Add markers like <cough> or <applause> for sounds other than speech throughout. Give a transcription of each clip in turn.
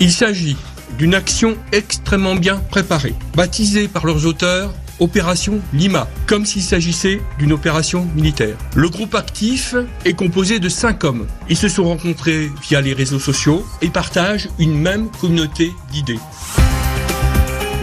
Il s'agit d'une action extrêmement bien préparée, baptisée par leurs auteurs Opération Lima, comme s'il s'agissait d'une opération militaire. Le groupe actif est composé de cinq hommes. Ils se sont rencontrés via les réseaux sociaux et partagent une même communauté d'idées.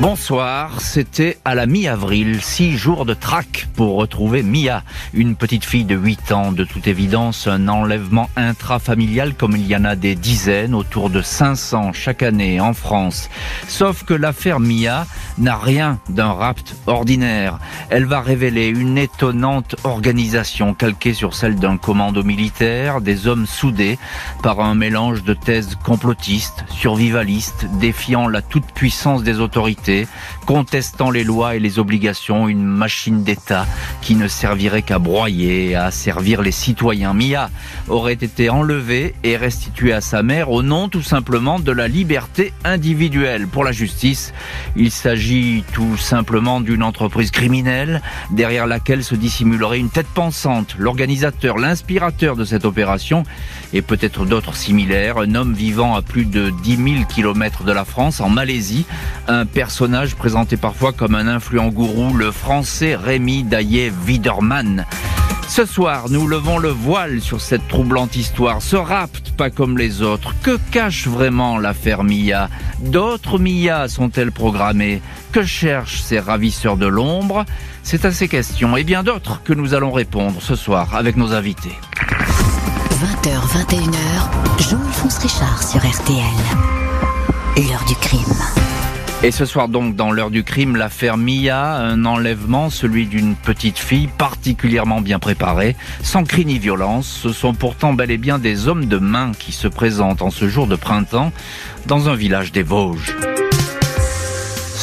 Bonsoir, c'était à la mi-avril, six jours de traque pour retrouver Mia, une petite fille de 8 ans, de toute évidence un enlèvement intrafamilial comme il y en a des dizaines, autour de 500 chaque année en France. Sauf que l'affaire Mia n'a rien d'un rapt ordinaire. Elle va révéler une étonnante organisation calquée sur celle d'un commando militaire, des hommes soudés par un mélange de thèses complotistes, survivalistes, défiant la toute-puissance des autorités contestant les lois et les obligations, une machine d'État qui ne servirait qu'à broyer, à servir les citoyens. Mia aurait été enlevée et restituée à sa mère au nom tout simplement de la liberté individuelle. Pour la justice, il s'agit tout simplement d'une entreprise criminelle derrière laquelle se dissimulerait une tête pensante. L'organisateur, l'inspirateur de cette opération et peut-être d'autres similaires, un homme vivant à plus de 10 000 kilomètres de la France, en Malaisie, un personnage présenté parfois comme un influent gourou, le français Rémi Daillé Widerman. Ce soir, nous levons le voile sur cette troublante histoire. Ce rapt, pas comme les autres. Que cache vraiment l'affaire Mia? D'autres Mia sont-elles programmées? Que cherchent ces ravisseurs de l'ombre? C'est à ces questions et bien d'autres que nous allons répondre ce soir avec nos invités. 20h, 21h, Jean-Alphonse Richard sur RTL. L'heure du crime. Et ce soir donc dans l'heure du crime, l'affaire Mia, un enlèvement, celui d'une petite fille particulièrement bien préparée, sans cri ni violence. Ce sont pourtant bel et bien des hommes de main qui se présentent en ce jour de printemps dans un village des Vosges.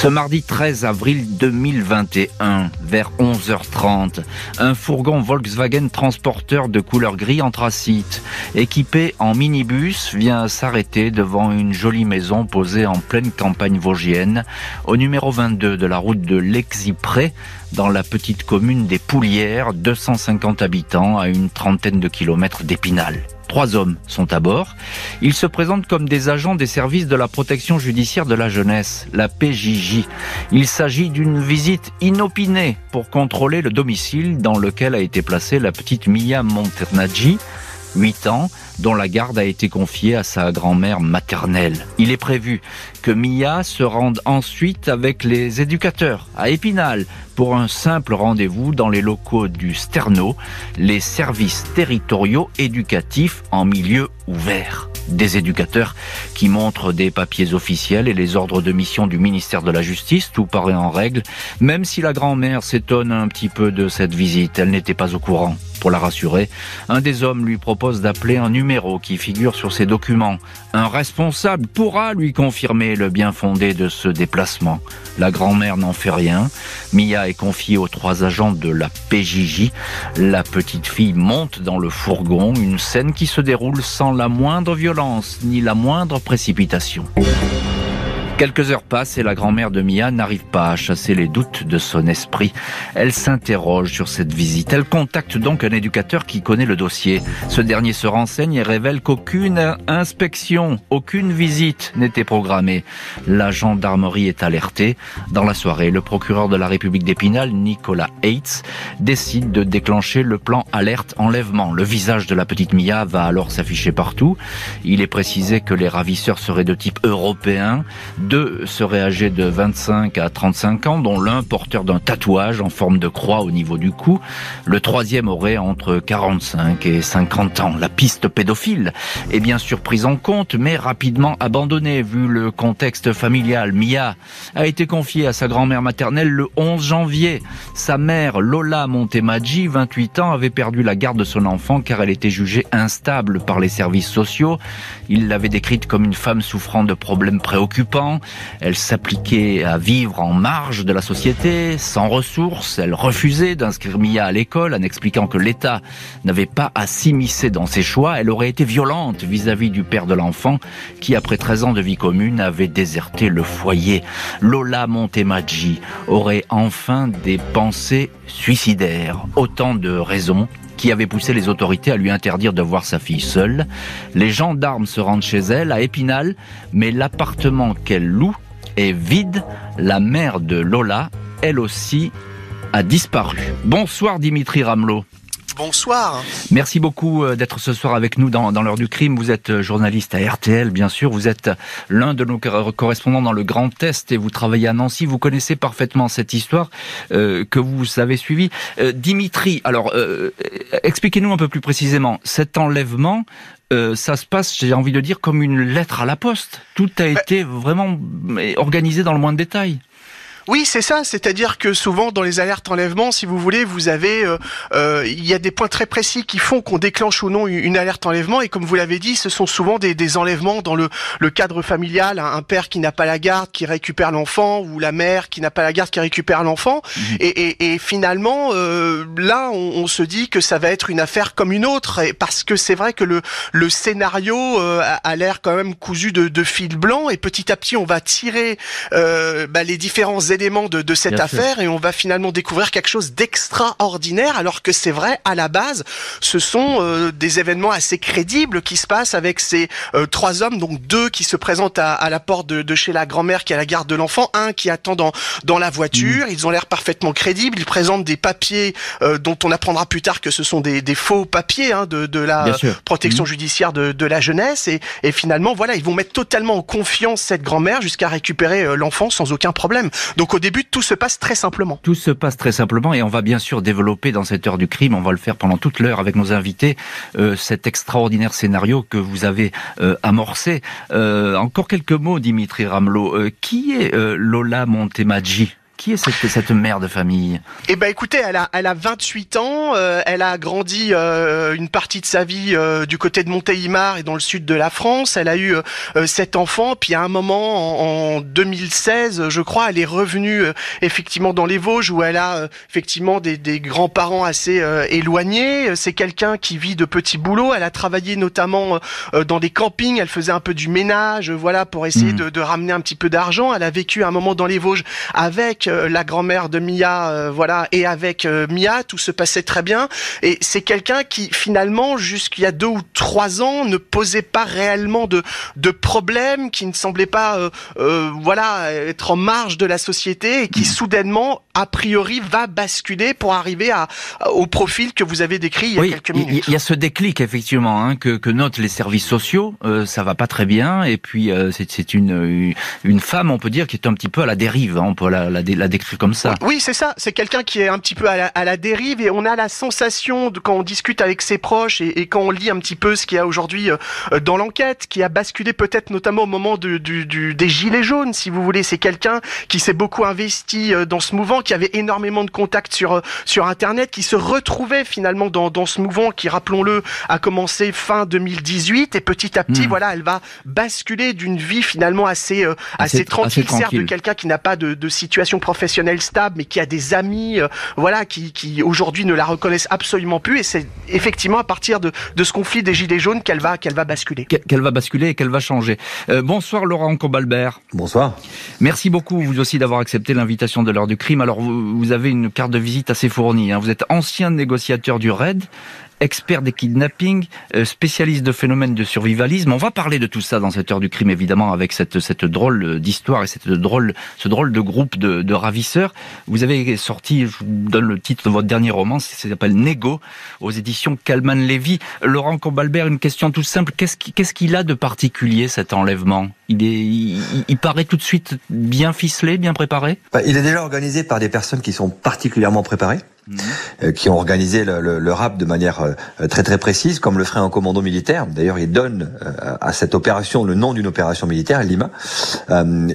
Ce mardi 13 avril 2021, vers 11h30, un fourgon Volkswagen transporteur de couleur gris anthracite, équipé en minibus, vient s'arrêter devant une jolie maison posée en pleine campagne vosgienne, au numéro 22 de la route de Lexipré, dans la petite commune des Poulières, 250 habitants à une trentaine de kilomètres d'Épinal. Trois hommes sont à bord. Ils se présentent comme des agents des services de la protection judiciaire de la jeunesse, la PJJ. Il s'agit d'une visite inopinée pour contrôler le domicile dans lequel a été placée la petite Mia Monternaggi, 8 ans, dont la garde a été confiée à sa grand-mère maternelle. Il est prévu Mia se rende ensuite avec les éducateurs à Épinal pour un simple rendez-vous dans les locaux du Sterno, les services territoriaux éducatifs en milieu ouvert. Des éducateurs qui montrent des papiers officiels et les ordres de mission du ministère de la Justice, tout paraît en règle, même si la grand-mère s'étonne un petit peu de cette visite, elle n'était pas au courant. Pour la rassurer, un des hommes lui propose d'appeler un numéro qui figure sur ses documents. Un responsable pourra lui confirmer le bien fondé de ce déplacement. La grand-mère n'en fait rien. Mia est confiée aux trois agents de la PJJ. La petite fille monte dans le fourgon, une scène qui se déroule sans la moindre violence ni la moindre précipitation. Quelques heures passent et la grand-mère de Mia n'arrive pas à chasser les doutes de son esprit. Elle s'interroge sur cette visite. Elle contacte donc un éducateur qui connaît le dossier. Ce dernier se renseigne et révèle qu'aucune inspection, aucune visite n'était programmée. La gendarmerie est alertée. Dans la soirée, le procureur de la République d'Épinal, Nicolas Hates, décide de déclencher le plan alerte enlèvement. Le visage de la petite Mia va alors s'afficher partout. Il est précisé que les ravisseurs seraient de type européen. Deux seraient âgés de 25 à 35 ans, dont l'un porteur d'un tatouage en forme de croix au niveau du cou. Le troisième aurait entre 45 et 50 ans. La piste pédophile est bien sûr prise en compte, mais rapidement abandonnée vu le contexte familial. Mia a été confiée à sa grand-mère maternelle le 11 janvier. Sa mère, Lola Montemaggi, 28 ans, avait perdu la garde de son enfant car elle était jugée instable par les services sociaux. Il l'avait décrite comme une femme souffrant de problèmes préoccupants elle s'appliquait à vivre en marge de la société, sans ressources. Elle refusait d'inscrire Mia à l'école en expliquant que l'État n'avait pas à s'immiscer dans ses choix. Elle aurait été violente vis-à-vis du père de l'enfant qui, après 13 ans de vie commune, avait déserté le foyer. Lola Montemaggi aurait enfin des pensées suicidaires. Autant de raisons qui avait poussé les autorités à lui interdire de voir sa fille seule. Les gendarmes se rendent chez elle à Épinal, mais l'appartement qu'elle loue est vide. La mère de Lola, elle aussi, a disparu. Bonsoir Dimitri Ramelot bonsoir. Merci beaucoup euh, d'être ce soir avec nous dans, l'heure du crime. Vous êtes euh, journaliste à RTL, bien sûr. Vous êtes l'un de nos correspondants dans le Grand Est et vous travaillez à Nancy. Vous connaissez parfaitement cette histoire euh, que vous avez suivie. Dimitri, alors expliquez-nous un peu plus précisément cet enlèvement. ça se passe, j'ai envie de dire, comme une lettre à la poste. Tout a été vraiment organisé dans le moins de détails. Oui, c'est ça. C'est-à-dire que souvent dans les alertes enlèvement, si vous voulez, vous avez, euh, euh, il y a des points très précis qui font qu'on déclenche ou non une alerte enlèvement. Et comme vous l'avez dit, ce sont souvent des, des enlèvements dans le, le, cadre familial. Un père qui n'a pas la garde, qui récupère l'enfant, ou la mère qui n'a pas la garde, qui récupère l'enfant. Mhm. Et, et, et, finalement, euh, là, on, on, se dit que ça va être une affaire comme une autre, parce que c'est vrai que le, le scénario euh, a, l'air quand même cousu de, de fil blanc. Et petit à petit, on va tirer euh, bah, les différents éléments de, de cette affaire et on va finalement découvrir quelque chose d'extraordinaire alors que c'est vrai à la base ce sont euh, des événements assez crédibles qui se passent avec ces euh, trois hommes donc deux qui se présentent à, à la porte de, de, chez la grand-mère qui est à la garde de l'enfant un qui attend dans, dans la voiture. Mhm. ils ont l'air parfaitement crédibles. Ils présentent des papiers euh, dont on apprendra plus tard que ce sont des, des faux papiers hein, de, de la protection mhm. judiciaire de, de la jeunesse. Et, et finalement voilà ils vont mettre totalement en confiance cette grand-mère jusqu'à récupérer l'enfant sans aucun problème donc au début, tout se passe très simplement. Tout se passe très simplement et on va bien sûr développer dans cette heure du crime, on va le faire pendant toute l'heure avec nos invités, euh, cet extraordinaire scénario que vous avez euh, amorcé. Euh, encore quelques mots, Dimitri Ramelot. qui est Lola Montemaggi qui est cette, cette mère de famille? Eh ben écoutez, elle a, elle a 28 ans, euh, elle a grandi euh, une partie de sa vie euh, du côté de Montélimar et dans le sud de la France. Elle a eu sept enfants, puis à un moment, en, 2016, je crois, elle est revenue effectivement dans les Vosges où elle a effectivement des, des grands-parents assez éloignés. C'est quelqu'un qui vit de petits boulots. Elle a travaillé notamment dans des campings, elle faisait un peu du ménage, voilà, pour essayer mmh. de, de ramener un petit peu d'argent. Elle a vécu un moment dans les Vosges avec euh, la grand-mère de Mia, euh, voilà, et avec euh, Mia, tout se passait très bien. Et c'est quelqu'un qui finalement, jusqu'il y a deux ou trois ans, ne posait pas réellement de de problème, qui ne semblait pas, voilà, être en marge de la société et qui soudainement, a priori, va basculer pour arriver à, au profil que vous avez décrit il y a quelques minutes. Il y a ce déclic effectivement hein, que, que notent les services sociaux. ça va pas très bien et puis c'est une une femme, on peut dire, qui est un petit peu à la dérive. Hein, on peut la, la, la décrire comme ça. Oui, c'est ça. C'est quelqu'un qui est un petit peu à la, dérive et on a la sensation de, quand on discute avec ses proches et, quand on lit un petit peu ce qu'il y a aujourd'hui euh, dans l'enquête, qui a basculé peut-être notamment au moment du, des gilets jaunes, si vous voulez. C'est quelqu'un qui s'est beaucoup investi euh, dans ce mouvement, qui avait énormément de contacts sur euh, sur Internet, qui se retrouvait finalement dans, dans ce mouvement qui, rappelons-le, a commencé fin 2018 et petit à petit, hmm. voilà, elle va basculer d'une vie finalement assez assez, tranquille, certes, de quelqu'un qui n'a pas de, de situation professionnelle stable, mais qui a des amis, euh, voilà, qui, qui aujourd'hui ne la reconnaissent absolument plus. Et c'est effectivement à partir de, de ce conflit des gilets jaunes qu'elle va qu'elle va basculer. Qu'elle va basculer et qu'elle va changer. Euh, bonsoir Laurent Combalbert. Bonsoir. Merci beaucoup vous aussi d'avoir accepté l'invitation de l'heure du crime. Alors vous, vous, avez une carte de visite assez fournie. Hein. Vous êtes ancien négociateur du RAID expert des kidnappings, euh, spécialiste de phénomènes de survivalisme. On va parler de tout ça dans cette heure du crime, évidemment, avec cette, cette drôle d'histoire et cette drôle, ce drôle de groupe de, de ravisseurs. Vous avez sorti, je vous donne le titre de votre dernier roman, ça s'appelle Nego, aux éditions Calman Lévy. Laurent Combalbert, une question toute simple. Qu'est-ce qu'il a de particulier, cet enlèvement? Il, est, il, paraît tout de suite bien ficelé, bien préparé? Bah, Il est déjà organisé par des personnes qui sont particulièrement préparées. Euh, qui ont organisé le, le, rap de manière euh, très très précise, comme le ferait un commando militaire. D'ailleurs, il donne euh, à cette opération le nom d'une opération militaire, Lima.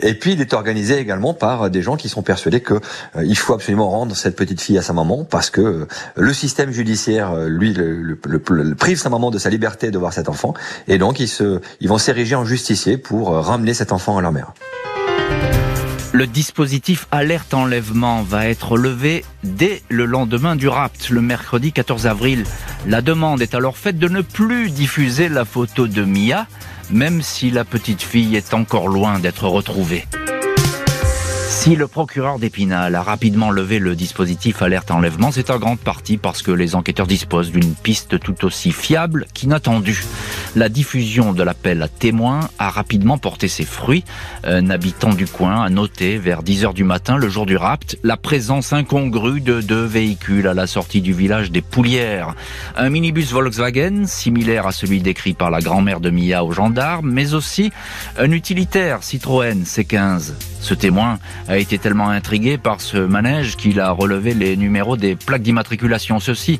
et puis, il est organisé également par des gens qui sont persuadés que il faut absolument rendre cette petite fille à sa maman parce que le système judiciaire, lui, le, prive sa maman de sa liberté de voir cet enfant, et donc ils se, ils vont s'ériger en justicier pour ramener cet enfant à leur mère. Le dispositif alerte enlèvement va être levé dès le lendemain du rapt, le mercredi 14 avril. La demande est alors faite de ne plus diffuser la photo de Mia, même si la petite fille est encore loin d'être retrouvée. Si le procureur d'Épinal a rapidement levé le dispositif alerte enlèvement, c'est en grande partie parce que les enquêteurs disposent d'une piste tout aussi fiable qu'inattendue. La diffusion de l'appel à témoins a rapidement porté ses fruits. Un habitant du coin a noté vers 10 heures du matin, le jour du rapt, la présence incongrue de deux véhicules à la sortie du village des Poulières. Un minibus Volkswagen, similaire à celui décrit par la grand-mère de Mia aux gendarmes, mais aussi un utilitaire Citroën C15. Ce témoin a été tellement intrigué par ce manège qu'il a relevé les numéros des plaques d'immatriculation. Ceux-ci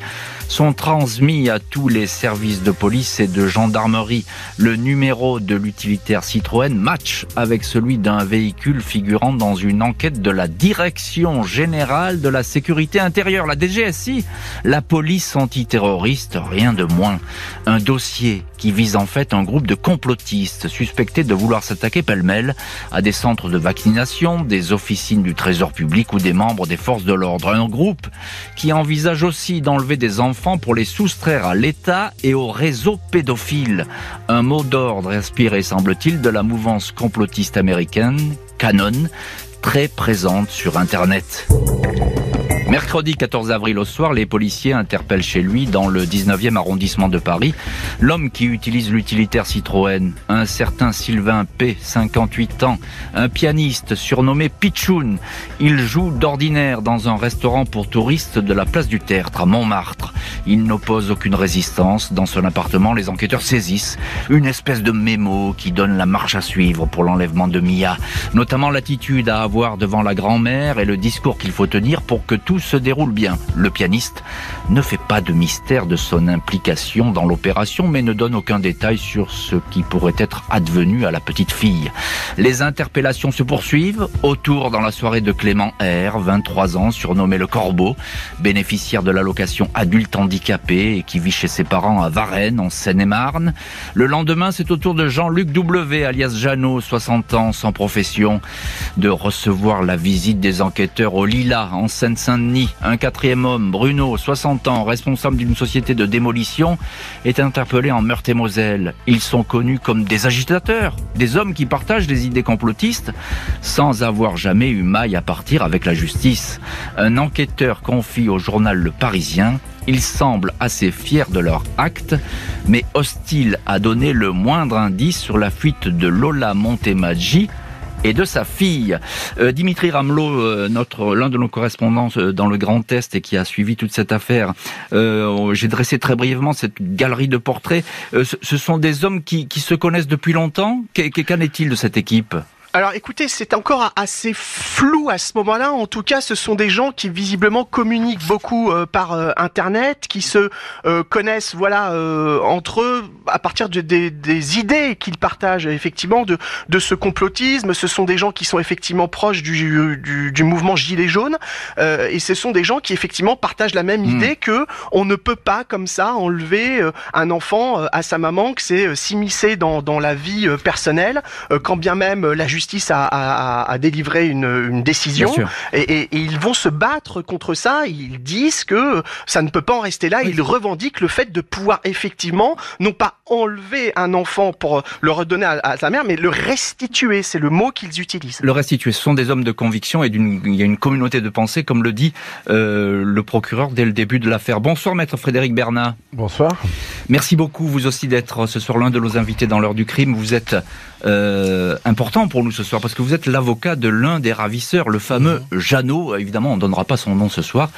sont transmis à tous les services de police et de gendarmerie. Le numéro de l'utilitaire Citroën match avec celui d'un véhicule figurant dans une enquête de la Direction générale de la sécurité intérieure, la DGSI, la police antiterroriste, rien de moins. Un dossier qui vise en fait un groupe de complotistes suspectés de vouloir s'attaquer pêle-mêle à des centres de vaccination, des officines du Trésor public ou des membres des forces de l'ordre. Un groupe qui envisage aussi d'enlever des enfants pour les soustraire à l'État et au réseau pédophile. Un mot d'ordre inspiré, semble-t-il, de la mouvance complotiste américaine, Canon, très présente sur Internet. Mercredi 14 avril au soir, les policiers interpellent chez lui, dans le 19e arrondissement de Paris, l'homme qui utilise l'utilitaire Citroën, un certain Sylvain P, 58 ans, un pianiste surnommé Pichoun. Il joue d'ordinaire dans un restaurant pour touristes de la place du Tertre à Montmartre. Il n'oppose aucune résistance. Dans son appartement, les enquêteurs saisissent une espèce de mémo qui donne la marche à suivre pour l'enlèvement de Mia, notamment l'attitude à avoir devant la grand-mère et le discours qu'il faut tenir pour que tout se déroule bien. Le pianiste ne fait pas de mystère de son implication dans l'opération, mais ne donne aucun détail sur ce qui pourrait être advenu à la petite fille. Les interpellations se poursuivent. Autour dans la soirée de Clément R, 23 ans, surnommé le Corbeau, bénéficiaire de l'allocation adulte handicapé et qui vit chez ses parents à Varennes, en Seine-et-Marne. Le lendemain, c'est au tour de Jean-Luc W, alias Jeannot, 60 ans, sans profession, de recevoir la visite des enquêteurs au Lila, en Seine-Saint-Denis. Un quatrième homme, Bruno, 60 ans, responsable d'une société de démolition, est interpellé en Meurthe-et-Moselle. Ils sont connus comme des agitateurs, des hommes qui partagent des idées complotistes sans avoir jamais eu maille à partir avec la justice. Un enquêteur confie au journal Le Parisien ils semblent assez fiers de leur acte, mais hostiles à donner le moindre indice sur la fuite de Lola Montemaggi, et de sa fille. Euh, Dimitri Ramelot, euh, l'un de nos correspondants euh, dans le Grand Est et qui a suivi toute cette affaire, j'ai dressé très brièvement cette galerie de portraits. Ce, sont des hommes qui se connaissent depuis longtemps? Qu'en est-il de cette équipe? Alors écoutez, c'est encore assez flou à ce moment-là. En tout cas, ce sont des gens qui visiblement communiquent beaucoup euh, par euh, Internet, qui se euh, connaissent voilà entre eux à partir de, des, des, idées qu'ils partagent effectivement de, de ce complotisme. Ce sont des gens qui sont effectivement proches du, du, du mouvement Gilets jaunes et ce sont des gens qui effectivement partagent la même hmm. idée que on ne peut pas comme ça enlever un enfant à sa maman, que c'est s'immiscer dans, dans la vie personnelle, quand bien même la justice justice a, délivré une, décision et, ils vont se battre contre ça. Ils disent que ça ne peut pas en rester là. Ils revendiquent le fait de pouvoir effectivement non pas enlever un enfant pour le redonner à, sa mère, mais le restituer. C'est le mot qu'ils utilisent. Le restituer. Ce sont des hommes de conviction et il y a une communauté de pensée, comme le dit euh, le procureur dès le début de l'affaire. Bonsoir, maître Frédéric Bernat. Bonsoir. Merci beaucoup, vous aussi, d'être ce soir l'un de nos invités dans l'heure du crime. Vous êtes euh, important pour nous ce soir parce que vous êtes l'avocat de l'un des ravisseurs, le fameux mhm. Jeannot. Évidemment, on ne donnera pas son nom ce soir.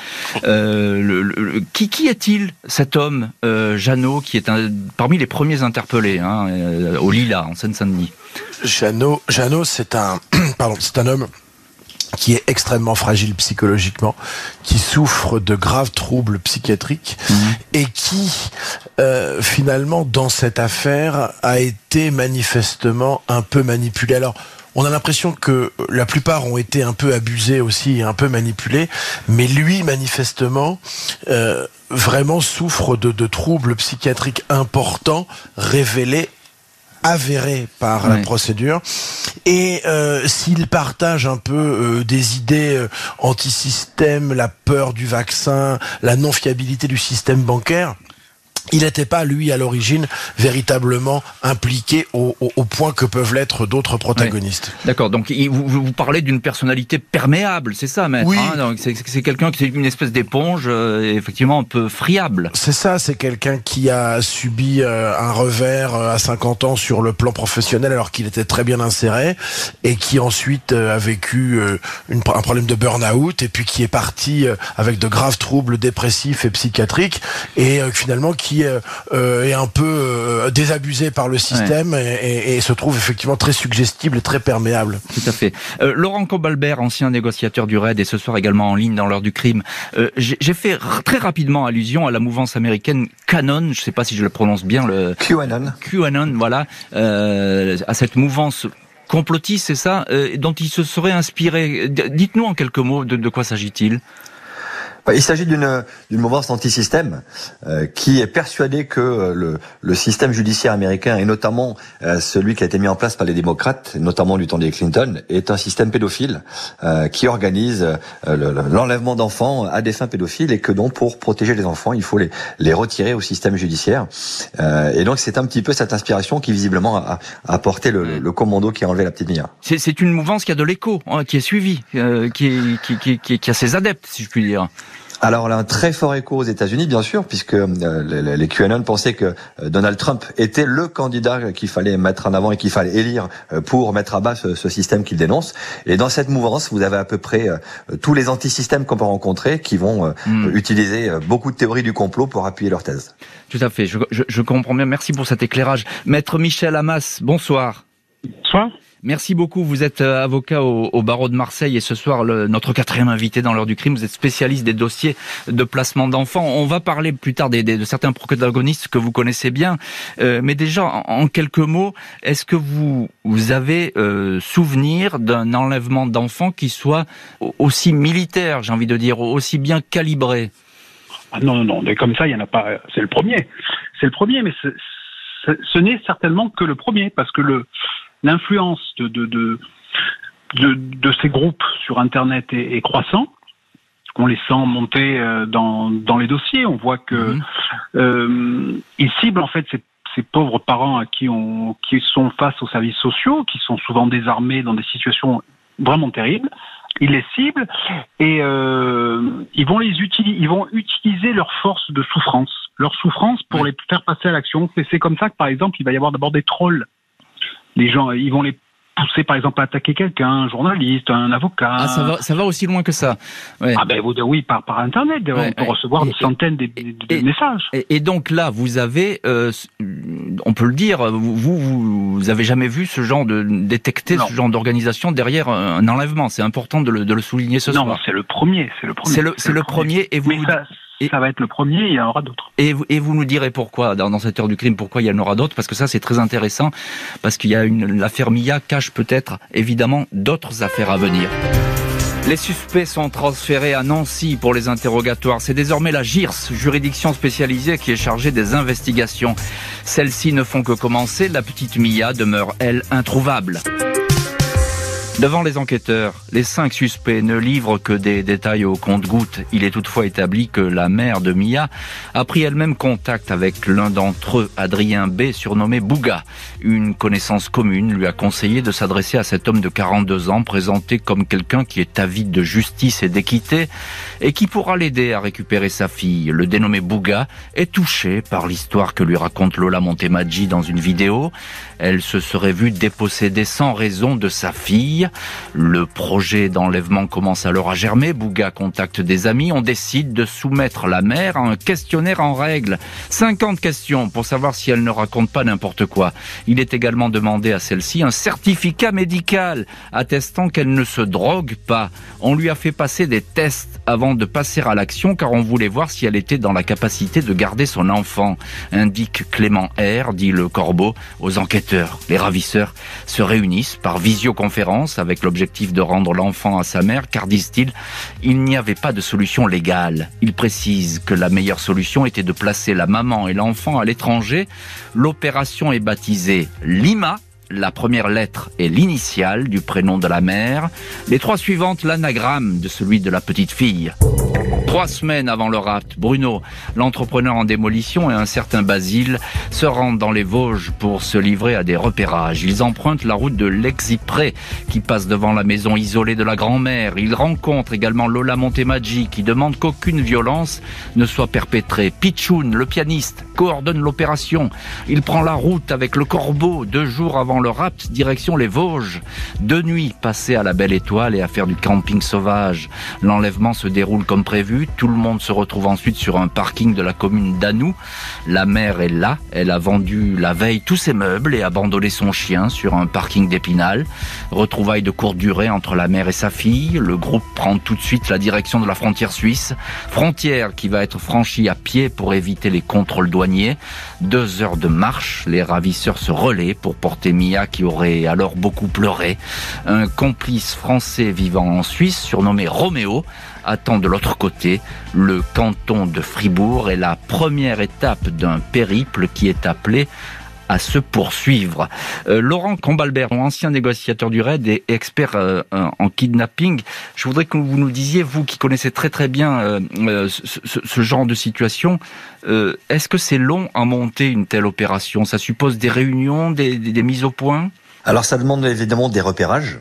Euh, le, qui, qui est-il, cet homme, euh, Jeannot, qui est un, parmi les premiers interpellés hein, euh, au Lila, en Seine-Saint-Denis? Jeannot, Jeannot c'est un, <clears throat> pardon, c'est un homme qui est extrêmement fragile psychologiquement, qui souffre de graves troubles psychiatriques mhm. et qui euh, finalement dans cette affaire a été manifestement un peu manipulé. Alors on a l'impression que la plupart ont été un peu abusés aussi un peu manipulés, mais lui manifestement euh, vraiment souffre de, de troubles psychiatriques importants révélés avéré par la procédure. Et euh, s'il partage un peu euh, des idées euh, anti-système, la peur du vaccin, la non-fiabilité du système bancaire, il n'était pas, lui, à l'origine, véritablement impliqué au, point que peuvent l'être d'autres protagonistes. D'accord, donc vous, vous parlez d'une personnalité perméable, c'est ça, maître Oui. Hein c'est quelqu'un qui est une espèce d'éponge, euh, effectivement un peu friable. C'est ça, c'est quelqu'un qui a subi euh, un revers euh, à 50 ans sur le plan professionnel alors qu'il était très bien inséré, et qui ensuite a vécu une, un problème de burn-out, et puis qui est parti avec de graves troubles dépressifs et psychiatriques, et finalement qui euh, euh, est un peu euh, désabusé par le système et, se trouve effectivement très suggestible et très perméable. Tout à fait. Laurent Cobalbert, ancien négociateur du RAID et ce soir également en ligne dans l'heure du crime. J'ai fait très rapidement allusion à la mouvance américaine Canon, je ne sais pas si je le prononce bien, le QAnon. QAnon, voilà, à cette mouvance complotiste, c'est ça, dont il se serait inspiré. Dites-nous en quelques mots de quoi s'agit-il il s'agit d'une d'une mouvance anti-système euh, qui est persuadée que euh, le, le système judiciaire américain et notamment euh, celui qui a été mis en place par les démocrates, notamment du temps des Clinton, est un système pédophile qui organise l'enlèvement d'enfants à des fins pédophiles et que donc pour protéger les enfants, il faut les les retirer au système judiciaire. et donc c'est un petit peu cette inspiration qui visiblement a, a porté le, le, commando qui a enlevé la petite Mia. C'est une mouvance qui a de l'écho, hein, qui est suivie, qui, qui, qui, qui, qui a ses adeptes, si je puis dire. Alors, a un très fort écho aux États-Unis, bien sûr, puisque euh, les, QAnon pensaient que euh, Donald Trump était le candidat qu'il fallait mettre en avant et qu'il fallait élire euh, pour mettre à bas ce, système qu'il dénonce. Et dans cette mouvance, vous avez à peu près tous les antisystèmes qu'on peut rencontrer qui vont hmm. utiliser beaucoup de théories du complot pour appuyer leur thèse. Tout à fait, je, je comprends bien. Merci pour cet éclairage. Maître Michel Hamas, bonsoir. Bonsoir. Merci beaucoup. Vous êtes euh, avocat au, barreau de Marseille et ce soir, le, notre quatrième invité dans l'heure du crime, vous êtes spécialiste des dossiers de placement d'enfants. On va parler plus tard des, de certains protagonistes que vous connaissez bien. Euh, mais déjà, en, quelques mots, est-ce que vous, vous avez euh, souvenir d'un enlèvement d'enfants qui soit aussi militaire, j'ai envie de dire, aussi bien calibré? Ah non, non, non, comme ça, il n'y en a pas. C'est le premier. C'est le premier, mais ce n'est certainement que le premier, parce que le, l'influence de, de, de, ces groupes sur Internet est, croissant. On les sent monter euh, dans, dans les dossiers. On voit que mhm. euh, ils ciblent en fait ces, ces, pauvres parents à qui, on, qui sont face aux services sociaux, qui sont souvent désarmés dans des situations vraiment terribles. Ils les ciblent et euh, ils vont les utiliser, ils vont utiliser leur force de souffrance, leur souffrance pour les faire passer à l'action. C'est comme ça que par exemple il va y avoir d'abord des trolls les gens, ils vont les pousser par exemple à attaquer quelqu'un, un journaliste, un avocat. Ah, ça va, ça va aussi loin que ça. Ah ben oui, par, par internet, on peut recevoir des centaines de, messages. Et, donc là, vous avez, euh, on peut le dire, vous, vous, vous avez jamais vu ce genre de détecter ce genre d'organisation derrière un enlèvement. C'est important de le, de le souligner ce soir. Non, c'est le premier, c'est le premier. C'est le, c'est le, premier. et vous. Et, ça va être le premier, il y en aura d'autres. Et, et, vous nous direz pourquoi, dans, cette heure du crime, pourquoi il y en aura d'autres, parce que ça c'est très intéressant, parce qu'il y a une, l'affaire Mia cache peut-être évidemment d'autres affaires à venir. Les suspects sont transférés à Nancy pour les interrogatoires. C'est désormais la GIRS, juridiction spécialisée, qui est chargée des investigations. Celles-ci ne font que commencer. La petite Mia demeure, elle, introuvable. Devant les enquêteurs, les cinq suspects ne livrent que des détails au compte-gouttes. Il est toutefois établi que la mère de Mia a pris elle-même contact avec l'un d'entre eux, Adrien B, surnommé Bouga. Une connaissance commune lui a conseillé de s'adresser à cet homme de 42 ans, présenté comme quelqu'un qui est avide de justice et d'équité, et qui pourra l'aider à récupérer sa fille. Le dénommé Bouga est touché par l'histoire que lui raconte Lola Montemaggi dans une vidéo. Elle se serait vue déposséder sans raison de sa fille. Le projet d'enlèvement commence alors à germer. Bouga contacte des amis. On décide de soumettre la mère à un questionnaire en règle. 50 questions pour savoir si elle ne raconte pas n'importe quoi. Il est également demandé à celle-ci un certificat médical attestant qu'elle ne se drogue pas. On lui a fait passer des tests avant de passer à l'action car on voulait voir si elle était dans la capacité de garder son enfant, indique Clément R, dit le corbeau, aux enquêteurs. Les ravisseurs se réunissent par visioconférence avec l'objectif de rendre l'enfant à sa mère car, disent-ils, il n'y avait pas de solution légale. Ils précisent que la meilleure solution était de placer la maman et l'enfant à l'étranger. L'opération est baptisée Lima la première lettre est l'initiale du prénom de la mère, les trois suivantes l'anagramme de celui de la petite fille. Trois semaines avant le rapt, Bruno, l'entrepreneur en démolition et un certain Basile se rendent dans les Vosges pour se livrer à des repérages. Ils empruntent la route de l'Exipré qui passe devant la maison isolée de la grand-mère. Ils rencontrent également Lola Montemaggi qui demande qu'aucune violence ne soit perpétrée. Pichoun, le pianiste, coordonne l'opération. Il prend la route avec le corbeau deux jours avant le rapt, direction les Vosges. Deux nuits passées à la Belle Étoile et à faire du camping sauvage. L'enlèvement se déroule comme prévu. Tout le monde se retrouve ensuite sur un parking de la commune d'Anou. La mère est là. Elle a vendu la veille tous ses meubles et abandonné son chien sur un parking d'Épinal. Retrouvailles de courte durée entre la mère et sa fille. Le groupe prend tout de suite la direction de la frontière suisse. Frontière qui va être franchie à pied pour éviter les contrôles douaniers. Deux heures de marche. Les ravisseurs se relaient pour porter Qui aurait alors beaucoup pleuré. Un complice français vivant en Suisse, surnommé Roméo, attend de l'autre côté. Le canton de Fribourg est la première étape d'un périple qui est appelé à se poursuivre. Euh, Laurent Combalbert, ancien négociateur du RAID et expert euh, en kidnapping, je voudrais que vous nous disiez, vous qui connaissez très très bien euh, ce, genre de situation, est-ce que c'est long à monter une telle opération? Ça suppose des réunions, des mises au point? Alors ça demande évidemment des repérages.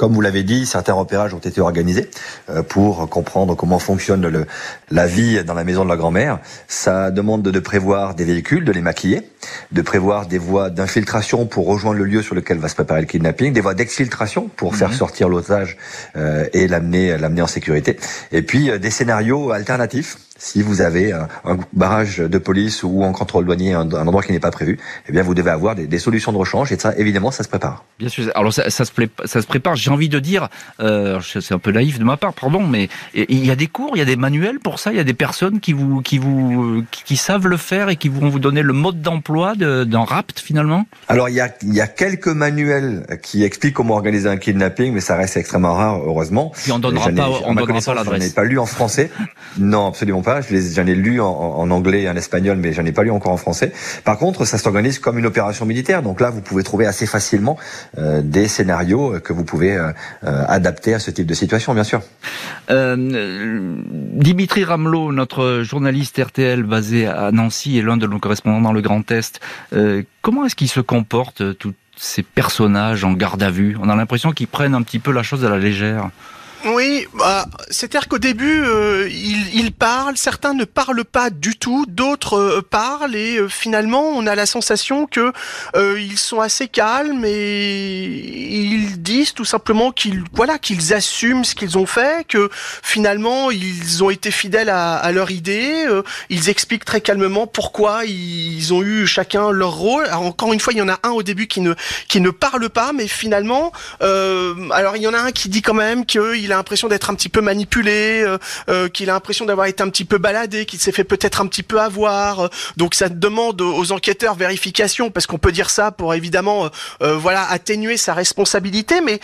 Comme vous l'avez dit, certains repérages ont été organisés euh, pour comprendre comment fonctionne le, la vie dans la maison de la grand-mère. Ça demande de prévoir des véhicules, de les maquiller, de prévoir des voies d'infiltration pour rejoindre le lieu sur lequel va se préparer le kidnapping, des voies d'exfiltration pour faire mhm. sortir l'otage euh, et l'amener l'amener en sécurité, et puis euh, des scénarios alternatifs si vous avez un, barrage de police ou un contrôle douanier, un, un endroit qui n'est pas prévu, eh bien vous devez avoir des, des, solutions de rechange et ça, évidemment, ça se prépare. Bien sûr. Alors ça, ça, se, ça se prépare. J'ai envie de dire, euh, c'est un peu naïf de ma part, pardon, mais il y a des cours, il y a des manuels pour ça. Il y a des personnes qui vous, qui vous, qui, savent le faire et qui vont vous donner le mode d'emploi d'un rapt finalement? Alors il y a, il y a quelques manuels qui expliquent comment organiser un kidnapping, mais ça reste extrêmement rare, heureusement. Puis on donnera pas, on donnera pas l'adresse. Je n'ai pas lu en français. <laughs> non, absolument pas. J'en ai lu en, anglais et en espagnol, mais j'en ai pas lu encore en français. Par contre, ça s'organise comme une opération militaire. Donc là, vous pouvez trouver assez facilement euh, des scénarios que vous pouvez euh, euh, adapter à ce type de situation, bien sûr. Dimitri Ramelot, notre journaliste RTL basé à Nancy et l'un de nos correspondants dans le Grand Est, comment est-ce qu'il se comporte tous ces personnages en garde à vue? On a l'impression qu'ils prennent un petit peu la chose à la légère. Oui, bah, c'est-à-dire qu'au début, euh, ils, parlent, certains ne parlent pas du tout, d'autres euh, parlent, et euh, finalement, on a la sensation que ils sont assez calmes et ils disent tout simplement qu'ils, voilà, qu'ils assument ce qu'ils ont fait, que finalement, ils ont été fidèles à, à leur idée. ils expliquent très calmement pourquoi ils ont eu chacun leur rôle. Alors, encore une fois, il y en a un au début qui ne qui ne parle pas, mais finalement, alors il y en a un qui dit quand même qu'il il a l'impression d'être un petit peu manipulé, euh, euh, qu'il a l'impression d'avoir été un petit peu baladé, qu'il s'est fait peut-être un petit peu avoir. Euh, donc ça demande aux enquêteurs vérification, parce qu'on peut dire ça pour évidemment, voilà, atténuer sa responsabilité, mais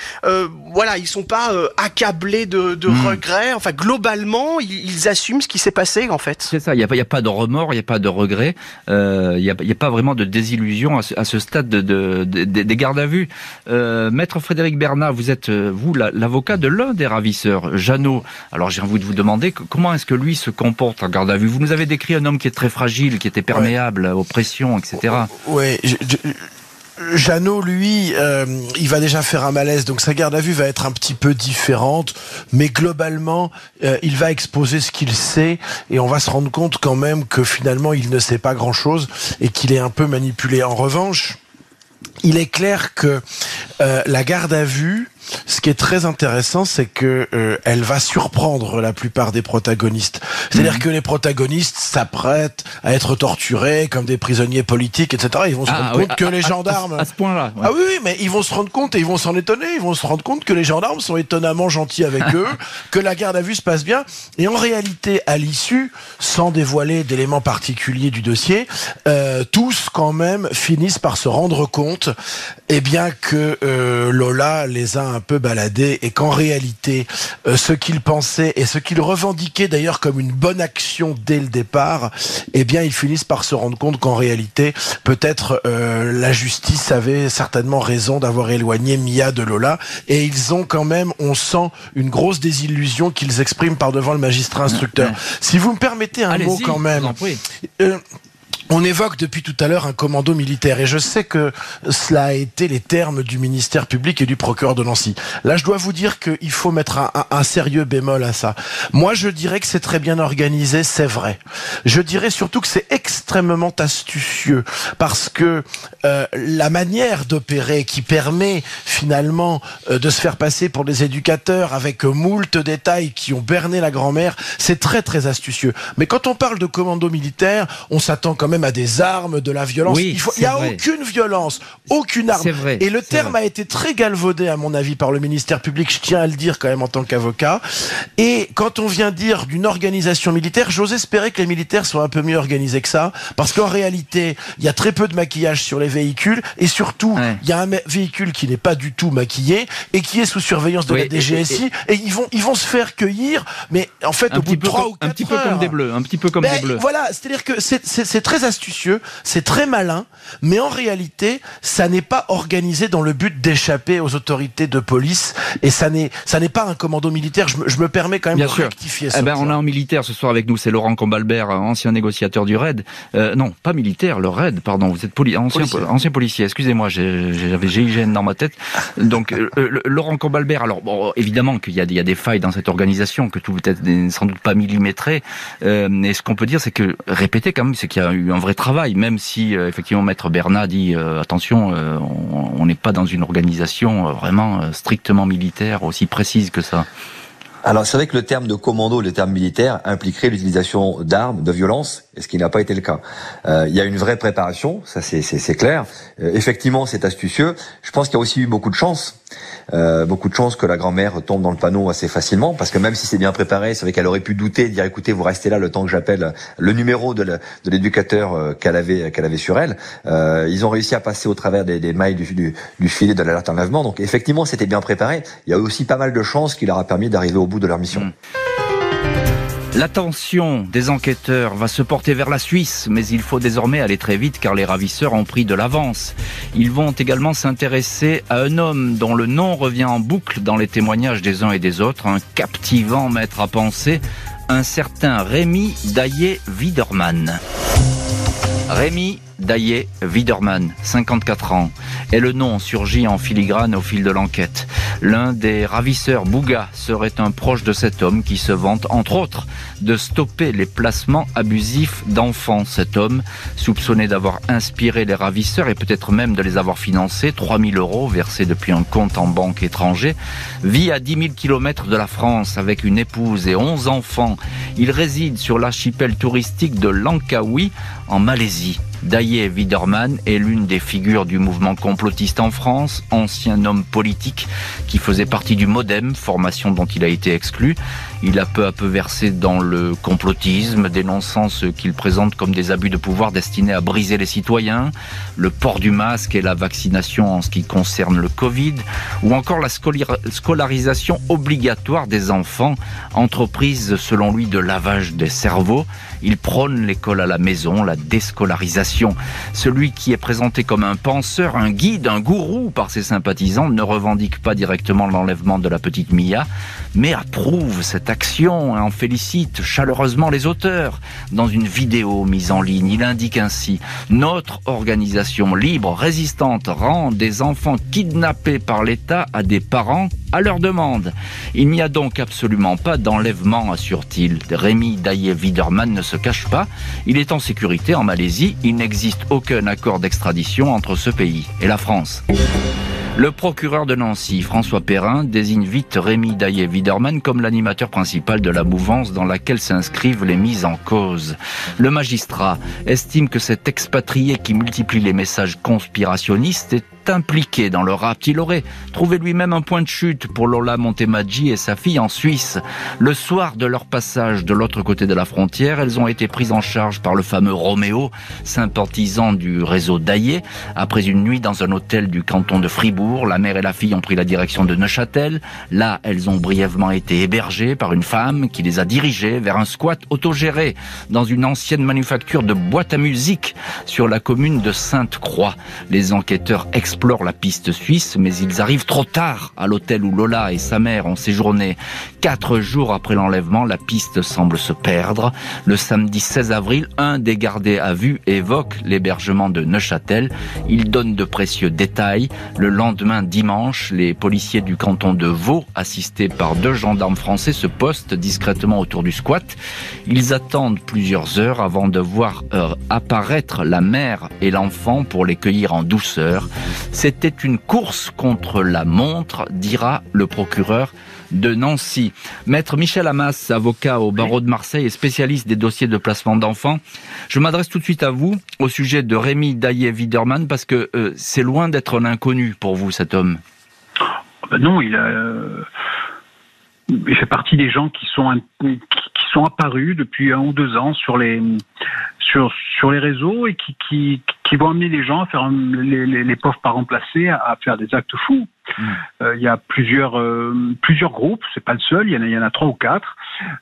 voilà, ils sont pas accablés de, de hmm. regrets. Enfin, globalement, ils, assument ce qui s'est passé en fait. C'est ça. Il n'y a, a, pas de remords, il n'y a pas de regrets, il n'y a, a, pas vraiment de désillusion à ce, à ce stade de, de, des gardes à vue. Maître Frédéric Bernard, vous êtes vous l'avocat de l'un des ravisseur, Jeannot. Alors j'ai envie de vous demander comment est-ce que lui se comporte? En garde à vue. Vous nous avez décrit un homme qui est très fragile, qui était perméable aux pressions, etc. Oui. Jeannot, lui, euh, il va déjà faire un malaise, donc sa garde à vue va être un petit peu différente, mais globalement, euh, il va exposer ce qu'il sait, et on va se rendre compte quand même que finalement, il ne sait pas grand-chose, et qu'il est un peu manipulé. En revanche, il est clair que euh, la garde à vue, ce qui est très intéressant, c'est que euh, elle va surprendre la plupart des protagonistes. C'est-à-dire mhm. que les protagonistes s'apprêtent à être torturés comme des prisonniers politiques, etc. Ils vont se ah, rendre compte que les gendarmes... À, ce point-là. Ah oui, oui, mais ils vont se rendre compte et ils vont s'en étonner. Ils vont se rendre compte que les gendarmes sont étonnamment gentils avec eux, <laughs> que la garde à vue se passe bien. Et en réalité, à l'issue, sans dévoiler d'éléments particuliers du dossier, euh, tous quand même finissent par se rendre compte, eh bien que euh, Lola les a un peu baladé et qu'en réalité, euh, ce qu'il pensait et ce qu'il revendiquait d'ailleurs comme une bonne action dès le départ, eh bien, ils finissent par se rendre compte qu'en réalité, peut-être euh, la justice avait certainement raison d'avoir éloigné Mia de Lola, et ils ont quand même, on sent une grosse désillusion qu'ils expriment par devant le magistrat instructeur. Si vous me permettez un mot quand même. On évoque depuis tout à l'heure un commando militaire et je sais que cela a été les termes du ministère public et du procureur de Nancy. Là, je dois vous dire qu'il faut mettre un, sérieux bémol à ça. Moi, je dirais que c'est très bien organisé, c'est vrai. Je dirais surtout que c'est extrêmement astucieux parce que euh, la manière d'opérer qui permet finalement euh, de se faire passer pour des éducateurs avec moult détails qui ont berné la grand-mère, c'est très très astucieux. Mais quand on parle de commando militaire, on s'attend quand même à des armes, de la violence. il n'y a aucune violence, aucune arme. Vrai, et le terme a été très galvaudé, à mon avis, par le ministère public. Je tiens à le dire quand même en tant qu'avocat. Et quand on vient dire d'une organisation militaire, j'ose espérer que les militaires soient un peu mieux organisés que ça, parce qu'en réalité, il y a très peu de maquillage sur les véhicules, et surtout, il y a un véhicule qui n'est pas du tout maquillé et qui est sous surveillance de la DGSI, et, ils vont ils vont se faire cueillir, mais en fait, au bout de trois ou quatre un petit peu comme des bleus, un petit peu comme ben, des bleus. Voilà, c'est-à-dire que c'est très astucieux, c'est très malin, mais en réalité, ça n'est pas organisé dans le but d'échapper aux autorités de police, et ça n'est ça n'est pas un commando militaire. Je me, permets quand même de rectifier ça. Eh ben, on a un militaire ce soir avec nous, c'est Laurent Combalbert, ancien négociateur du RAID. Euh, non, pas militaire, le RAID, pardon. Vous êtes ancien, policier. ancien policier. Excusez-moi, j'avais GIGN dans ma tête. Donc euh, euh, Laurent Combalbert. Alors bon, évidemment qu'il y, y, a des failles dans cette organisation, que tout peut être sans doute pas millimétré. Euh, mais ce qu'on peut dire, c'est que répéter quand même, c'est qu'il y a eu un vrai travail, même si euh, effectivement Maître Bernard dit euh, attention, euh, on n'est pas dans une organisation vraiment strictement militaire aussi précise que ça. Alors c'est vrai que le terme de commando, le terme militaire, impliquerait l'utilisation d'armes, de violence, ce qui n'a pas été le cas. il y a une vraie préparation, ça c'est clair. effectivement, c'est astucieux. Je pense qu'il y a aussi eu beaucoup de chance. Euh, beaucoup de chances que la grand-mère tombe dans le panneau assez facilement, parce que même si c'est bien préparé, c'est vrai qu'elle aurait pu douter, dire écoutez, vous restez là le temps que j'appelle le numéro de l'éducateur euh, qu'elle avait qu'elle avait sur elle. Euh, ils ont réussi à passer au travers des, mailles du, filet de l'alerte enlèvement. Donc effectivement, c'était bien préparé. Il y a aussi pas mal de chances qui leur a permis d'arriver au bout de leur mission. Mmh. L'attention des enquêteurs va se porter vers la Suisse, mais il faut désormais aller très vite car les ravisseurs ont pris de l'avance. Ils vont également s'intéresser à un homme dont le nom revient en boucle dans les témoignages des uns et des autres, un captivant maître à penser, un certain Rémi Daillé-Widerman. Rémi Daillé Widerman, 54 ans, et le nom surgit en filigrane au fil de l'enquête. L'un des ravisseurs Bouga serait un proche de cet homme qui se vante, entre autres, de stopper les placements abusifs d'enfants. Cet homme, soupçonné d'avoir inspiré les ravisseurs et peut-être même de les avoir financés, 3000 euros versés depuis un compte en banque étranger, vit à 10 000 kilomètres de la France avec une épouse et 11 enfants. Il réside sur l'archipel touristique de Langkawi, en Malaisie. Daye Widerman est l'une des figures du mouvement complotiste en France, ancien homme politique qui faisait partie du Modem, formation dont il a été exclu. Il a peu à peu versé dans le complotisme, dénonçant ce qu'il présente comme des abus de pouvoir destinés à briser les citoyens, le port du masque et la vaccination en ce qui concerne le Covid, ou encore la scolarisation obligatoire des enfants, entreprise selon lui de lavage des cerveaux. Il prône l'école à la maison, la déscolarisation. Celui qui est présenté comme un penseur, un guide, un gourou par ses sympathisants ne revendique pas directement l'enlèvement de la petite Mia, mais approuve cette action et en félicite chaleureusement les auteurs. Dans une vidéo mise en ligne, il indique ainsi Notre organisation libre, résistante, rend des enfants kidnappés par l'État à des parents à leur demande. Il n'y a donc absolument pas d'enlèvement, assure-t-il. Ne se cache pas. Il est en sécurité en Malaisie. Il n'existe aucun accord d'extradition entre ce pays et la France. Le procureur de Nancy, François Perrin, désigne vite Rémi Daillé-Widerman comme l'animateur principal de la mouvance dans laquelle s'inscrivent les mises en cause. Le magistrat estime que cet expatrié qui multiplie les messages conspirationnistes est impliqué dans le rapt. Il aurait trouvé lui-même un point de chute pour Lola Montemaggi et sa fille en Suisse. Le soir de leur passage de l'autre côté de la frontière, elles ont été prises en charge par le fameux Roméo, sympathisant du réseau Daillé. Après une nuit dans un hôtel du canton de Fribourg, la mère et la fille ont pris la direction de Neuchâtel. Là, elles ont brièvement été hébergées par une femme qui les a dirigées vers un squat autogéré dans une ancienne manufacture de boîtes à musique sur la commune de Sainte-Croix. Les enquêteurs explorent la piste suisse, mais ils arrivent trop tard à l'hôtel où Lola et sa mère ont séjourné. Quatre jours après l'enlèvement, la piste semble se perdre. Le samedi 16 avril, un des gardés à vue évoque l'hébergement de Neuchâtel. Il donne de précieux détails. Le lendemain, dimanche, les policiers du canton de Vaud, assistés par deux gendarmes français, se postent discrètement autour du squat. Ils attendent plusieurs heures avant de voir euh, apparaître la mère et l'enfant pour les cueillir en douceur. C'était une course contre la montre, dira le procureur de Nancy. Maître Michel Hamas, avocat au barreau de Marseille et spécialiste des dossiers de placement d'enfants. Je m'adresse tout de suite à vous au sujet de Rémi Daillé-Widerman parce que euh, c'est loin d'être un inconnu pour vous, cet homme. Ben non, euh, il fait partie des gens qui sont apparus depuis un ou deux ans sur les réseaux et qui, qui vont amener les gens à faire les, les, les pauvres parents placés à, à, faire des actes fous. Mm. Euh, il y a plusieurs euh, plusieurs groupes, c'est pas le seul, il y en a il y en a trois ou quatre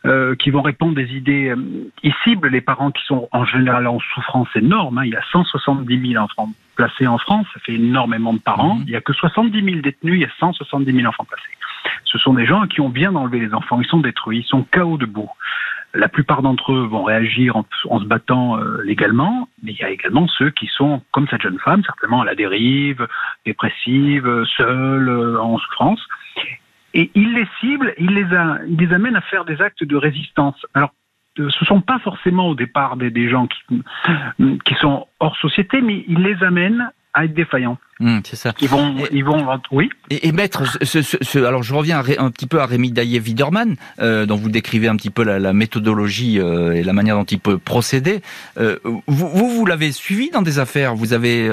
euh, qui vont répondre des idées. Euh, ils ciblent les parents qui sont en général en souffrance énorme. Hein. Il y a 170 000 enfants placés en France, ça fait énormément de parents. Mm. Il y a que 70 000 détenus, il y a 170 000 enfants placés. Ce sont des gens qui ont bien enlevé les enfants, ils sont détruits, ils sont chaos debout. La plupart d'entre eux vont réagir en, se battant euh, légalement, mais il y a également ceux qui sont, comme cette jeune femme, certainement à la dérive, dépressive, seule, euh, en souffrance. Et ils les ciblent, ils les, a, amènent à faire des actes de résistance. Alors, euh, ce sont pas forcément au départ des, gens qui, qui sont hors société, mais ils les amènent à être défaillants. Mmh, c'est ça. Ils vont, et, ils vont, oui. Et, et maître, ce, ce, ce, alors je reviens un petit peu à Rémi Daillé-Widerman, euh, dont vous décrivez un petit peu la, la méthodologie euh, et la manière dont il peut procéder. Euh, vous, vous, vous l'avez suivi dans des affaires, vous avez,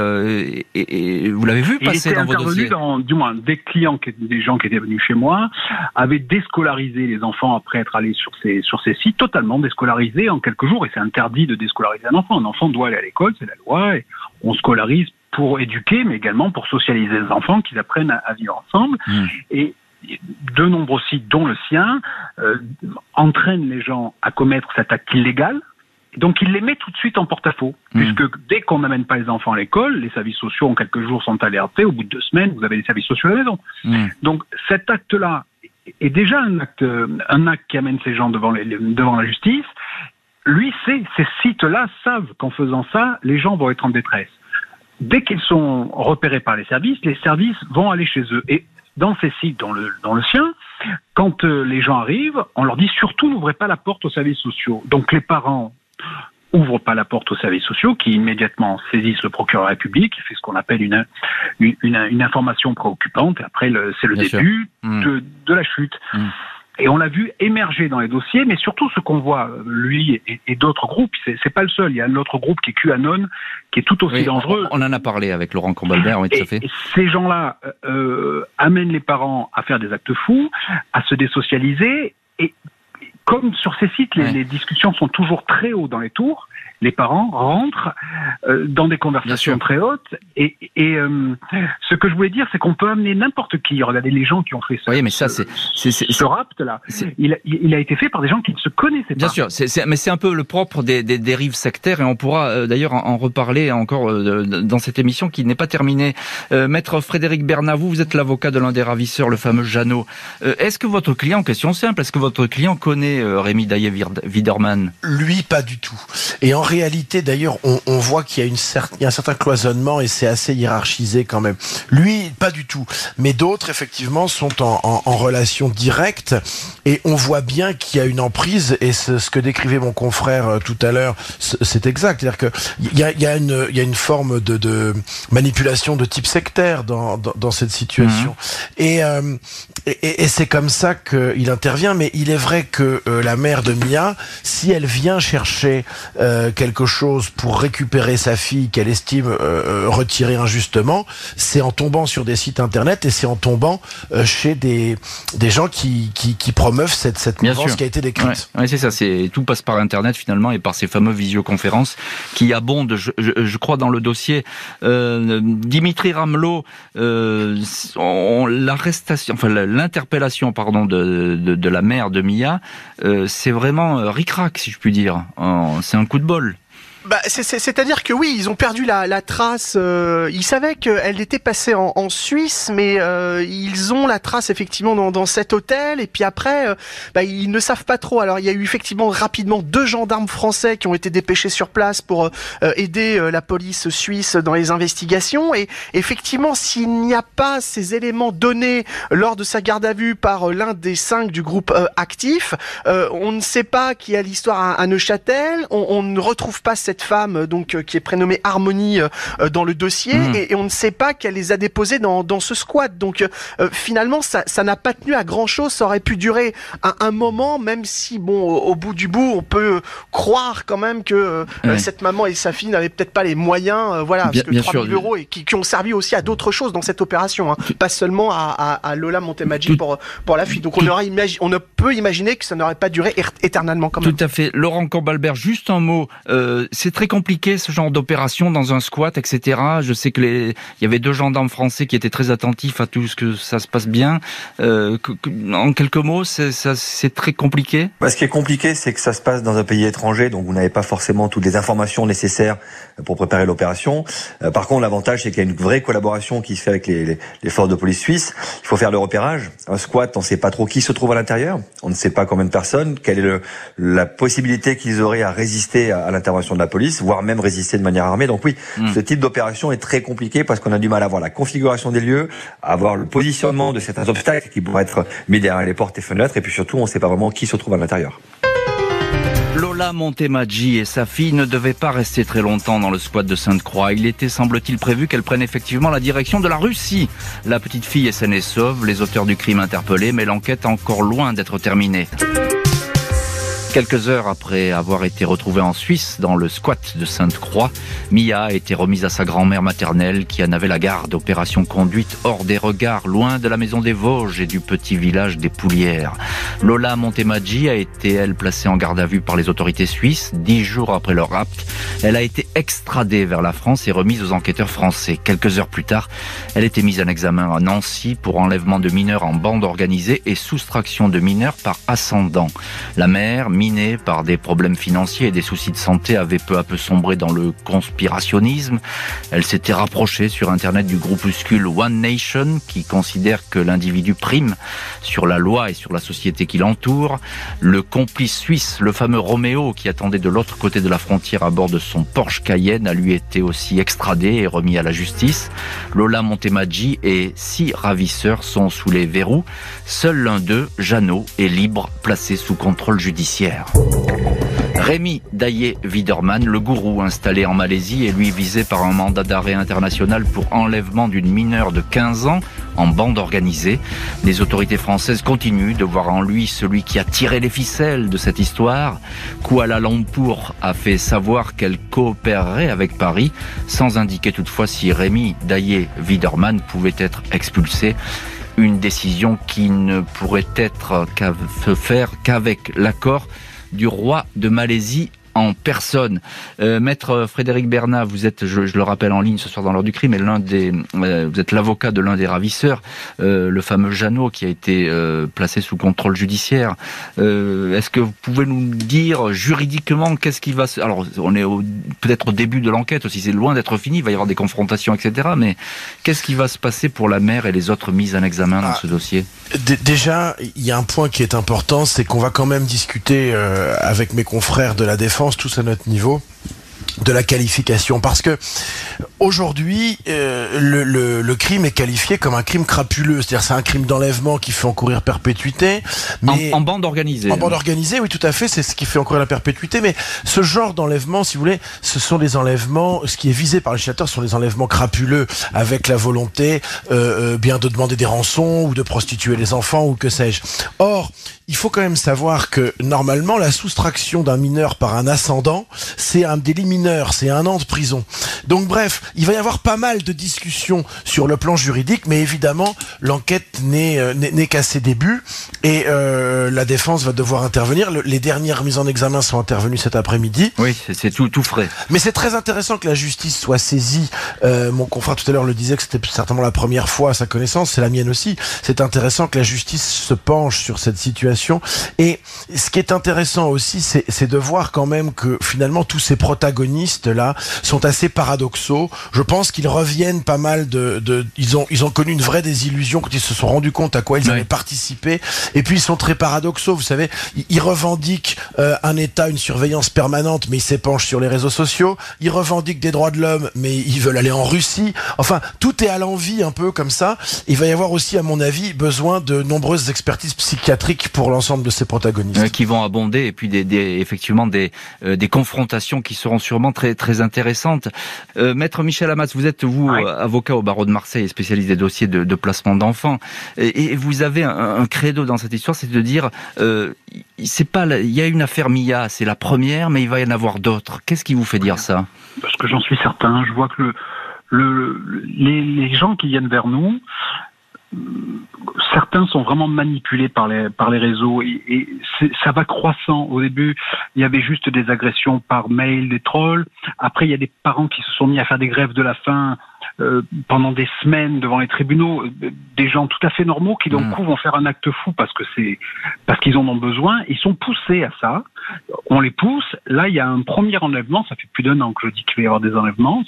et, vous l'avez vu passer il dans vos dossiers? Dans, du moins, des clients, qui, des gens qui étaient venus chez moi, avaient déscolarisé les enfants après être allés sur ces sur ces sites, totalement déscolarisés en quelques jours. Et c'est interdit de déscolariser un enfant. Un enfant doit aller à l'école, c'est la loi. Et on scolarise pour éduquer, mais également pour socialiser les enfants, qu'ils apprennent à, à, vivre ensemble. Mmh. Et de nombreux sites, dont le sien, euh, entraînent les gens à commettre cet acte illégal. Donc il les met tout de suite en porte-à-faux, mmh. puisque dès qu'on n'amène pas les enfants à l'école, les services sociaux en quelques jours sont alertés, au bout de deux semaines, vous avez les services sociaux à la maison. Mmh. Donc cet acte-là est déjà un acte, un acte qui amène ces gens devant, les, devant la justice. Lui, c'est ces sites-là savent qu'en faisant ça, les gens vont être en détresse dès qu'ils sont repérés par les services, les services vont aller chez eux. Et dans ces sites, dans le, dans le sien, quand euh, les gens arrivent, on leur dit surtout n'ouvrez pas la porte aux services sociaux. Donc les parents ouvrent pas la porte aux services sociaux, qui immédiatement saisissent le procureur de la République, qui fait ce qu'on appelle une, une, une, une, information préoccupante, et après c'est le, le début mmh. de, de, la chute. Mmh. Et on l'a vu émerger dans les dossiers, mais surtout ce qu'on voit, lui et, et d'autres groupes, c'est pas le seul. Il y a un autre groupe qui est QAnon, qui est tout aussi oui, dangereux. On, en a parlé avec Laurent Combalbert, oui, tout à fait. Ces gens-là euh, amènent les parents à faire des actes fous, à se désocialiser, et comme sur ces sites, les, ouais. les discussions sont toujours très haut dans les tours, les parents rentrent euh, dans des conversations très hautes. Et, et euh, ce que je voulais dire, c'est qu'on peut amener n'importe qui. Regardez les gens qui ont fait ça. Oui, mais ça, c'est ce rapt là. Il, il, a été fait par des gens qui ne se connaissaient Bien pas. sûr, c est, c est, mais c'est un peu le propre des, des dérives sectaires, et on pourra euh, d'ailleurs en, en, reparler encore euh, dans cette émission qui n'est pas terminée. Euh, Maître Frédéric Bernavou, vous êtes l'avocat de l'un des ravisseurs, le fameux Jeannot. Est-ce que votre client, question simple, est-ce que votre client connaît Rémi Daillé-Widerman Lui, pas du tout. Et en réalité, d'ailleurs, on, on, voit qu'il y a, une cer il y a un certain cloisonnement et c'est assez hiérarchisé quand même. Lui, pas du tout. Mais d'autres, effectivement, sont en, en, en, relation directe et on voit bien qu'il y a une emprise et ce, que décrivait mon confrère euh, tout à l'heure, c'est exact. C'est-à-dire qu'il y a, y, a une, y a une forme de, de manipulation de type sectaire dans, dans, dans cette situation. Mmh. Et, euh, et, et c'est comme ça qu'il intervient. Mais il est vrai que euh, la mère de Mia, si elle vient chercher euh, quelque chose pour récupérer sa fille qu'elle estime euh, retirée injustement, c'est en tombant sur des sites internet et c'est en tombant chez des, des gens qui, qui, qui promeuvent cette, cette mouvance qui a été décrite. Ouais, c'est ça, c'est tout passe par internet finalement et par ces fameuses visioconférences qui abondent, je, je, crois, dans le dossier. Dimitri Ramelot, l'arrestation, enfin l'interpellation, pardon, de, de, de, la mère de Mia, c'est vraiment ric-rac, si je puis dire. C'est un coup de bol. Bah, C'est-à-dire que oui, ils ont perdu la, la trace. Euh, ils savaient qu'elle était passée en, en Suisse, mais euh, ils ont la trace effectivement dans, dans cet hôtel. Et puis après, euh, bah, ils ne savent pas trop. Alors il y a eu effectivement rapidement deux gendarmes français qui ont été dépêchés sur place pour euh, aider la police suisse dans les investigations. Et effectivement, s'il n'y a pas ces éléments donnés lors de sa garde à vue par l'un des cinq du groupe actif, on ne sait pas qui a l'histoire à, Neuchâtel. On, on ne retrouve pas cette femme euh, donc euh, qui est prénommée Harmonie euh, dans le dossier hmm. et, on ne sait pas qu'elle les a déposés dans, dans ce squat. Donc finalement, ça n'a pas tenu à grand chose. Ça aurait pu durer un, un moment, même si bon, au, bout du bout, on peut croire quand même que cette maman et sa fille n'avaient peut-être pas les moyens, voilà, bien, parce que 3 000 euros et qui, qui, ont servi aussi à d'autres choses dans cette opération, hein. pas seulement à, à, à Lola Montemaggi pour pour la fille. Donc on, aura on ne peut imaginer que ça n'aurait pas duré éternellement quand même. Tout à fait. Laurent Cambalbert, juste un mot. Euh, c'est très compliqué ce genre d'opération dans un squat, etc. Je sais que les, il y avait deux gendarmes français qui étaient très attentifs à tout ce que ça se passe bien. Euh, en quelques mots, c'est très compliqué? Bah, ce qui est compliqué, c'est que ça se passe dans un pays étranger, donc vous n'avez pas forcément toutes les informations nécessaires pour préparer l'opération. Euh, par contre, l'avantage, c'est qu'il y a une vraie collaboration qui se fait avec les, les, forces de police suisses. Il faut faire le repérage. Un squat, on ne sait pas trop qui se trouve à l'intérieur. On ne sait pas combien de personnes. Quelle est le, la possibilité qu'ils auraient à résister à, à l'intervention de la police voire même résister de manière armée. Donc oui, hmm. ce type d'opération est très compliqué parce qu'on a du mal à voir la configuration des lieux, à voir le positionnement de certains obstacles qui pourraient être mis derrière les portes et fenêtres, et puis surtout, on ne sait pas vraiment qui se trouve à l'intérieur. Lola Montemaggi et sa fille ne devaient pas rester très longtemps dans le squat de Sainte-Croix. Il était, semble-t-il, prévu qu'elle prenne effectivement la direction de la Russie. La petite fille est saine et sauve, les auteurs du crime interpellés, mais l'enquête est encore loin d'être terminée. Quelques heures après avoir été retrouvée en Suisse, dans le squat de Sainte-Croix, Mia a été remise à sa grand-mère maternelle qui en avait la garde. Opération conduite hors des regards, loin de la maison des Vosges et du petit village des Poulières. Lola Montemaggi a été, elle, placée en garde à vue par les autorités suisses. Dix jours après leur rapt, elle a été extradée vers la France et remise aux enquêteurs français. Quelques heures plus tard, elle était mise en examen à Nancy pour enlèvement de mineurs en bande organisée et soustraction de mineurs par ascendant. La mère, minée par des problèmes financiers et des soucis de santé, avait peu à peu sombré dans le conspirationnisme. Elle s'était rapprochée sur Internet du groupuscule One Nation, qui considère que l'individu prime sur la loi et sur la société qui l'entoure. Le complice suisse, le fameux Roméo, qui attendait de l'autre côté de la frontière à bord de son Porsche Cayenne, a lui été aussi extradé et remis à la justice. Lola Montemaggi et six ravisseurs sont sous les verrous. Seul l'un d'eux, Jeannot, est libre, placé sous contrôle judiciaire. Rémi Daillé Widerman, le gourou installé en Malaisie, est lui visé par un mandat d'arrêt international pour enlèvement d'une mineure de 15 ans en bande organisée. Les autorités françaises continuent de voir en lui celui qui a tiré les ficelles de cette histoire. Kuala Lumpur a fait savoir qu'elle coopérerait avec Paris, sans indiquer toutefois si Rémi Daillé Widerman pouvait être expulsé une décision qui ne pourrait être qu'à se faire qu'avec l'accord du roi de Malaisie en personne. Euh, Maître Frédéric Bernat, vous êtes, je, le rappelle en ligne ce soir dans l'heure du crime, et l'un des, euh, vous êtes l'avocat de l'un des ravisseurs, euh, le fameux Jeannot qui a été placé sous contrôle judiciaire. Est-ce que vous pouvez nous dire juridiquement qu'est-ce qui va se... Alors, on est peut-être au début de l'enquête aussi, c'est loin d'être fini, il va y avoir des confrontations, etc. Mais qu'est-ce qui va se passer pour la mère et les autres mises en examen dans ah, ce dossier? Déjà, il y a un point qui est important, c'est qu'on va quand même discuter avec mes confrères de la défense tous à notre niveau de la qualification. Parce que aujourd'hui, euh, le, le, le, crime est qualifié comme un crime crapuleux, c'est-à-dire c'est un crime d'enlèvement qui fait encourir perpétuité, mais en, bande organisée. En bande organisée, oui, tout à fait, c'est ce qui fait encourir la perpétuité. Mais ce genre d'enlèvement, si vous voulez, ce sont des enlèvements. Ce qui est visé par le législateur ce sont des enlèvements crapuleux, avec la volonté euh, euh, bien de demander des rançons ou de prostituer les enfants ou que sais-je. Or, il faut quand même savoir que normalement la soustraction d'un mineur par un ascendant, c'est un délit mineur, c'est un an de prison. Donc bref, il va y avoir pas mal de discussions sur le plan juridique, mais évidemment l'enquête n'est euh, n'est qu'à ses débuts et euh, la défense va devoir intervenir. les dernières mises en examen sont intervenues cet après-midi. Oui, c'est tout tout frais. Mais c'est très intéressant que la justice soit saisie. Euh, mon confrère tout à l'heure le disait que c'était certainement la première fois à sa connaissance, c'est la mienne aussi. C'est intéressant que la justice se penche sur cette situation et ce qui est intéressant aussi, c'est de voir quand même que finalement tous ces protagonistes-là sont assez paradoxaux. Je pense qu'ils reviennent pas mal de, de, ils ont ils ont connu une vraie désillusion quand ils se sont rendus compte à quoi ils avaient participé. Et puis ils sont très paradoxaux. Vous savez, ils revendiquent euh, un État, une surveillance permanente, mais ils s'épanchent sur les réseaux sociaux. Ils revendiquent des droits de l'homme, mais ils veulent aller en Russie. Enfin, tout est à l'envie un peu comme ça. Il va y avoir aussi, à mon avis, besoin de nombreuses expertises psychiatriques pour l'ensemble de ces protagonistes. Euh, qui vont abonder et puis des, des effectivement des, euh, des confrontations qui seront sûrement très très intéressantes. Euh, Maître Michel Amas, vous êtes vous avocat au barreau de Marseille, spécialiste des dossiers de, de placement d'enfants, et, et, vous avez un, un, credo dans cette histoire, c'est de dire euh, c'est pas il y a une affaire Mia, c'est la première, mais il va y en avoir d'autres. Qu'est-ce qui vous fait dire ça? Parce que j'en suis certain. Je vois que le, le, les, les, gens qui viennent vers nous, certains sont vraiment manipulés par les par les réseaux et, et ça va croissant. Au début, il y avait juste des agressions par mail, des trolls. Après, il y a des parents qui se sont mis à faire des grèves de la faim euh, pendant des semaines devant les tribunaux, euh, des gens tout à fait normaux qui d'un mmh. coup vont faire un acte fou parce que c'est parce qu'ils en ont besoin. Ils sont poussés à ça. On les pousse. Là, il y a un premier enlèvement. Ça fait plus d'un an que je dis qu'il va y avoir des enlèvements.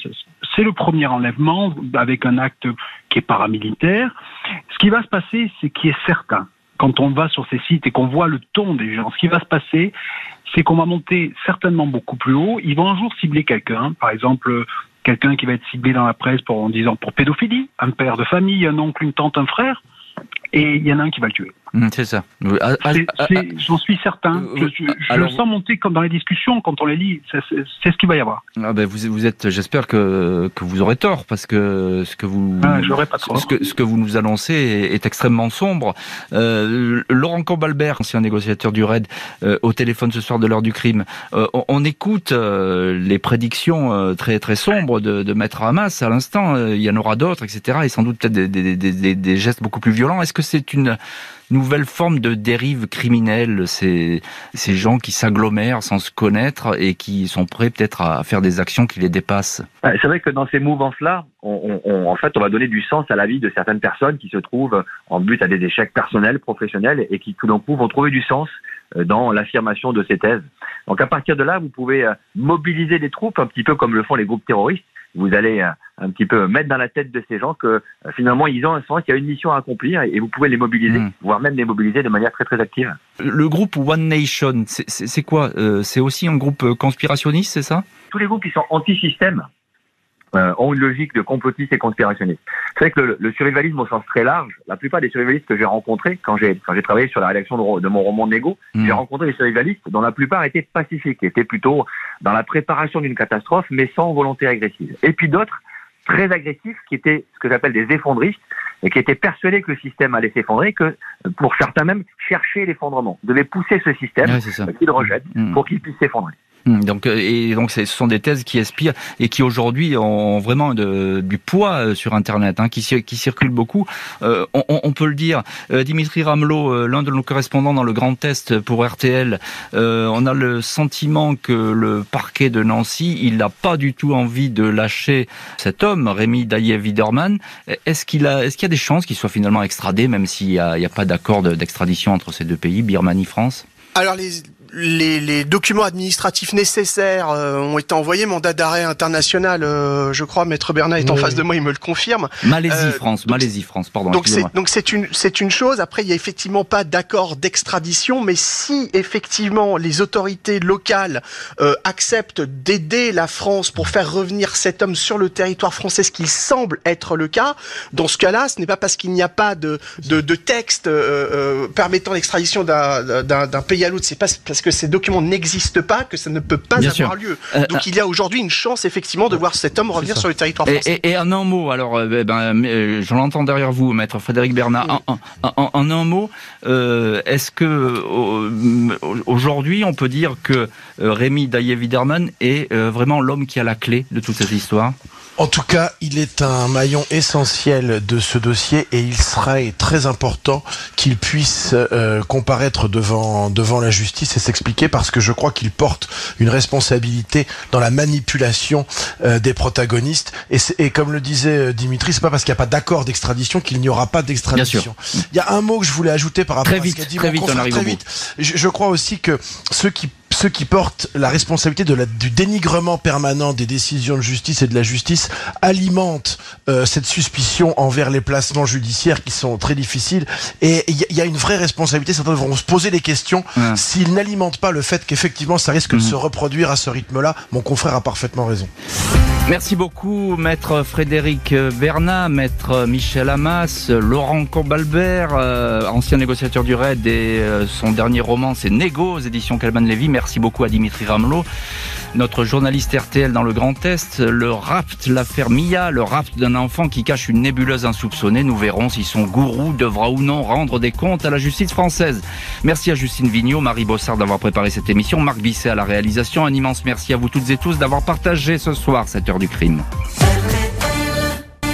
C'est le premier enlèvement avec un acte qui est paramilitaire. Ce qui va se passer, c'est qui est certain quand on va sur ces sites et qu'on voit le ton des gens, ce qui va se passer, c'est qu'on va monter certainement beaucoup plus haut. Ils vont un jour cibler quelqu'un, par exemple quelqu'un qui va être ciblé dans la presse pour en disant pour pédophilie, un père de famille, un oncle, une tante, un frère, et il y en a un qui va le tuer. Mmh, c'est ça. Ah, ah, ah, j'en suis certain. Je, je, le sens monter comme dans les discussions quand on les lit. C'est ce qu'il va y avoir. Ah ben vous, vous êtes. J'espère que, que vous aurez tort parce que ce que vous pas ce, que, ce que vous nous annoncez est, extrêmement sombre. Euh, Laurent Cambalbert, ancien négociateur du RAID, euh, au téléphone ce soir de l'heure du crime. Euh, on, écoute euh, les prédictions très très sombres de, de Maître Hamas à l'instant. il y en aura d'autres, etc. Et sans doute peut-être des, des, des, des gestes beaucoup plus violents. Est-ce que c'est une nouvelle forme de dérive criminelle, ces, ces gens qui s'agglomèrent sans se connaître et qui sont prêts peut-être à faire des actions qui les dépassent. C'est vrai que dans ces mouvances-là, on, on, en fait, on va donner du sens à la vie de certaines personnes qui se trouvent en but à des échecs personnels, professionnels, et qui tout d'un coup vont trouver du sens euh, dans l'affirmation de ces thèses. Donc à partir de là, vous pouvez euh, mobiliser des troupes, un petit peu comme le font les groupes terroristes, vous allez euh, un petit peu mettre dans la tête de ces gens que euh, finalement ils ont un sens, il y a une mission à accomplir et vous pouvez les mobiliser, hmm. voire même les mobiliser de manière très très active. Le groupe One Nation, c'est quoi euh, C'est aussi un groupe conspirationniste, c'est ça? Tous les groupes qui sont anti-système euh, ont une logique de complotiste et conspirationniste. C'est vrai que le, le, survivalisme au sens très large, la plupart des survivalistes que j'ai rencontrés quand j'ai quand j'ai travaillé sur la rédaction de, mon roman Nego, hmm. j'ai rencontré des survivalistes dont la plupart étaient pacifiques, étaient plutôt dans la préparation d'une catastrophe, mais sans volonté agressive. Et puis d'autres très agressifs qui étaient ce que j'appelle des effondristes et qui étaient persuadés que le système allait s'effondrer, que pour certains même chercher l'effondrement, devaient pousser ce système ouais, qu'ils rejettent hmm. pour qu'il puisse s'effondrer. Hmm, donc euh, et donc ce sont des thèses qui aspirent et qui aujourd'hui ont vraiment du poids euh, sur Internet, hein, qui, circulent beaucoup. Euh, on, peut le dire. Dimitri Ramelot, l'un de nos correspondants dans le Grand Test pour RTL, euh, on a le sentiment que le parquet de Nancy, il n'a pas du tout envie de lâcher cet homme, Rémi Daïev-Widerman. Est-ce qu'il a, est-ce qu'il y a des chances qu'il soit finalement extradé, même s'il n'y a, a, pas d'accord d'extradition entre ces deux pays, Birmanie-France alors les, les, les, documents administratifs nécessaires euh, ont été envoyés, mandat d'arrêt international, euh, je crois, Maître Bernard est en face de moi, il me le confirme. Malaisie, France, Malaisie, France, pardon. Donc c'est donc c'est une c'est une chose. Après, il y a effectivement pas d'accord d'extradition, mais si effectivement les autorités locales acceptent d'aider la France pour faire revenir cet homme sur le territoire français, ce qui semble être le cas, dans ce cas-là, ce n'est pas parce qu'il n'y a pas de de, de texte permettant l'extradition d'un pays à l'autre, c'est pas parce que ces documents n'existent pas que ça ne peut pas avoir lieu. Euh, Donc euh, il y a aujourd'hui une chance effectivement de voir cet homme revenir sur le territoire français. Et, en un mot, alors euh, ben, je l'entends derrière vous, maître Frédéric Bernard. En, un mot, est-ce que aujourd'hui on peut dire que Rémi Daillé-Widerman est vraiment l'homme qui a la clé de toute cette histoire en tout cas, il est un maillon essentiel de ce dossier et il serait très important qu'il puisse euh, comparaître devant devant la justice et s'expliquer parce que je crois qu'il porte une responsabilité dans la manipulation euh, des protagonistes et, et, comme le disait euh, Dimitri, c'est pas parce qu'il n'y a pas d'accord d'extradition qu'il n'y aura pas d'extradition. Il y a un mot que je voulais ajouter par rapport à ce qu'a dit très vite, très vite. Je, je crois aussi que ceux qui ceux qui portent la responsabilité de la, du dénigrement permanent des décisions de justice et de la justice alimentent euh, cette suspicion envers les placements judiciaires qui sont très difficiles. Et il y, a une vraie responsabilité. Certains vont se poser des questions s'ils n'alimentent pas le fait qu'effectivement ça risque de mhm. se reproduire à ce rythme-là. Mon confrère a parfaitement raison. Merci beaucoup, maître Frédéric Bernat, maître Michel Hamas, Laurent Combalbert, euh, ancien négociateur du RAID et euh, son dernier roman c'est Négo aux éditions Calman Lévy. Merci beaucoup à Dimitri Ramelot, notre journaliste RTL dans le Grand Est. Le rapt, l'affaire Mia, le rapt d'un enfant qui cache une nébuleuse insoupçonnée. Nous verrons si son gourou devra ou non rendre des comptes à la justice française. Merci à Justine Vignot, Marie Bossard d'avoir préparé cette émission, Marc Bisset à la réalisation. Un immense merci à vous toutes et tous d'avoir partagé ce soir cette heure du crime.